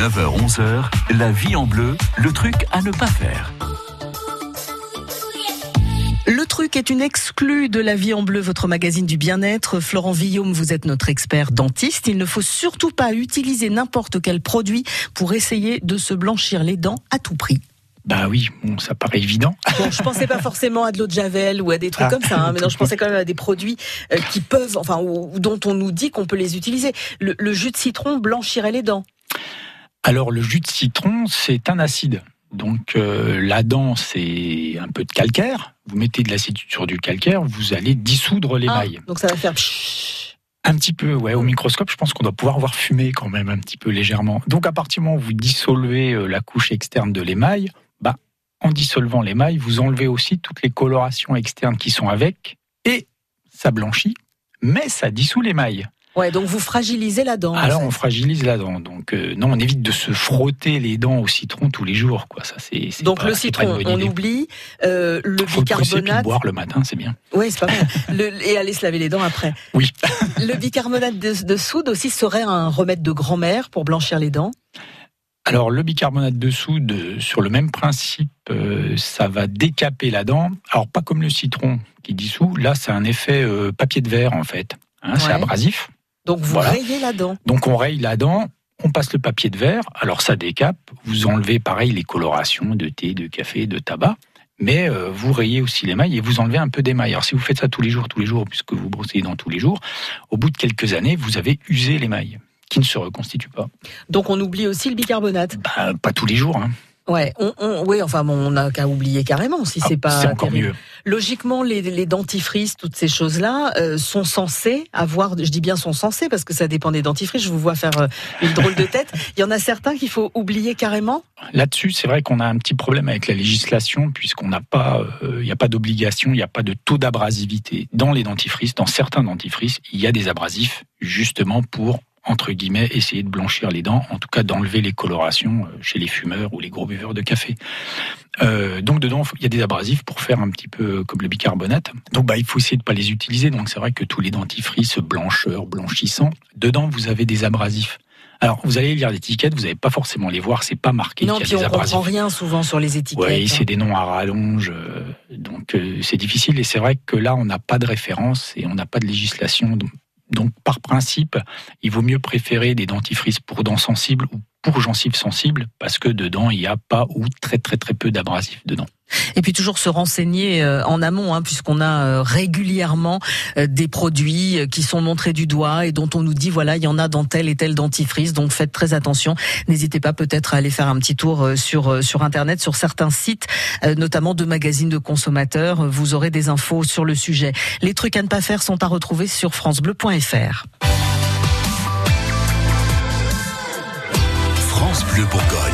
9h-11h, la vie en bleu, le truc à ne pas faire. Le truc est une exclue de La Vie en Bleu, votre magazine du bien-être. Florent Villaume, vous êtes notre expert dentiste. Il ne faut surtout pas utiliser n'importe quel produit pour essayer de se blanchir les dents à tout prix. Bah oui, bon, ça paraît évident. Bon, je pensais pas forcément à de l'eau de javel ou à des trucs Ah. comme ça, hein, mais non, je pensais quand même à des produits euh, qui peuvent, enfin, ou, ou dont on nous dit qu'on peut les utiliser. Le, le jus de citron blanchirait les dents. Alors le jus de citron, c'est un acide. Donc euh, la dent, c'est un peu de calcaire. Vous mettez de l'acide sur du calcaire, vous allez dissoudre l'émail. Ah, donc ça va faire. Un petit peu, ouais. Au microscope, je pense qu'on doit pouvoir voir fumer quand même un petit peu légèrement. Donc à partir du moment où vous dissolvez euh, la couche externe de l'émail, bah, en dissolvant l'émail, vous enlevez aussi toutes les colorations externes qui sont avec, et ça blanchit, mais ça dissout l'émail. Ouais, donc vous fragilisez la dent. en Alors on fragilise la dent. Donc euh, non, on évite de se frotter les dents au citron tous les jours. Quoi. Ça, c'est, c'est Donc pas- le c'est citron, on oublie. Euh, le Faut puis le bicarbonate. boire le matin, c'est bien. Oui, c'est pas mal. Le- et aller se laver les dents après. Oui. Le bicarbonate de, de soude aussi serait un remède de grand-mère pour blanchir les dents? Alors le bicarbonate de soude, sur le même principe, euh, ça va décaper la dent. Alors pas comme le citron qui dissout. Là, c'est un effet euh, papier de verre en fait. Hein, C'est Ouais. abrasif. Donc vous Voilà. rayez la dent. Donc on raye la dent, on passe le papier de verre, alors ça décape, vous enlevez pareil les colorations de thé, de café, de tabac, mais euh, vous rayez aussi l'émail et vous enlevez un peu d'émail. Alors si vous faites ça tous les jours, tous les jours, puisque vous brossez les dents tous les jours, au bout de quelques années, vous avez usé l'émail qui ne se reconstitue pas. Donc on oublie aussi le bicarbonate. Bah, pas tous les jours, hein. Ouais, on, on- oui, enfin on n'a qu'à oublier carrément si Ah, c'est pas. c'est encore mieux. Logiquement, les, les dentifrices, toutes ces choses-là, euh, sont censées avoir. Je dis bien sont censées parce que ça dépend des dentifrices. Je vous vois faire euh, une drôle de tête. Il y en a certains qu'il faut oublier carrément. Là-dessus, c'est vrai qu'on a un petit problème avec la législation, puisqu'on n'a pas, euh, il n'y a pas d'obligation, il n'y a pas de taux d'abrasivité dans les dentifrices. Dans certains dentifrices, il y a des abrasifs, justement pour entre guillemets essayer de blanchir les dents, en tout cas d'enlever les colorations euh, chez les fumeurs ou les gros buveurs de café. Euh, donc dedans, il y a des abrasifs pour faire un petit peu comme le bicarbonate. Donc bah, il faut essayer de pas les utiliser. Donc c'est vrai que tous les dentifrices blancheurs, blanchissants, dedans vous avez des abrasifs. Alors, vous allez lire l'étiquette, vous n'allez pas forcément les voir, c'est pas marqué non, y puis a des on abrasifs. comprend rien souvent sur les étiquettes. Oui, hein. c'est des noms à rallonge, euh, donc euh, c'est difficile. Et c'est vrai que là, on n'a pas de référence et on n'a pas de législation. Donc, par principe, il vaut mieux préférer des dentifrices pour dents sensibles ou pour gencives sensibles, parce que dedans, il n'y a pas ou très très très peu d'abrasifs dedans. Et puis toujours se renseigner euh, en amont, hein, puisqu'on a euh, régulièrement euh, des produits qui sont montrés du doigt et dont on nous dit voilà il y en a dans tel et tel dentifrice, donc faites très attention. N'hésitez pas peut-être à aller faire un petit tour sur sur internet, sur certains sites, notamment de magazines de consommateurs. Vous aurez des infos sur le sujet. Les trucs à ne pas faire sont à retrouver sur francebleu.fr. Bleu Bourgogne.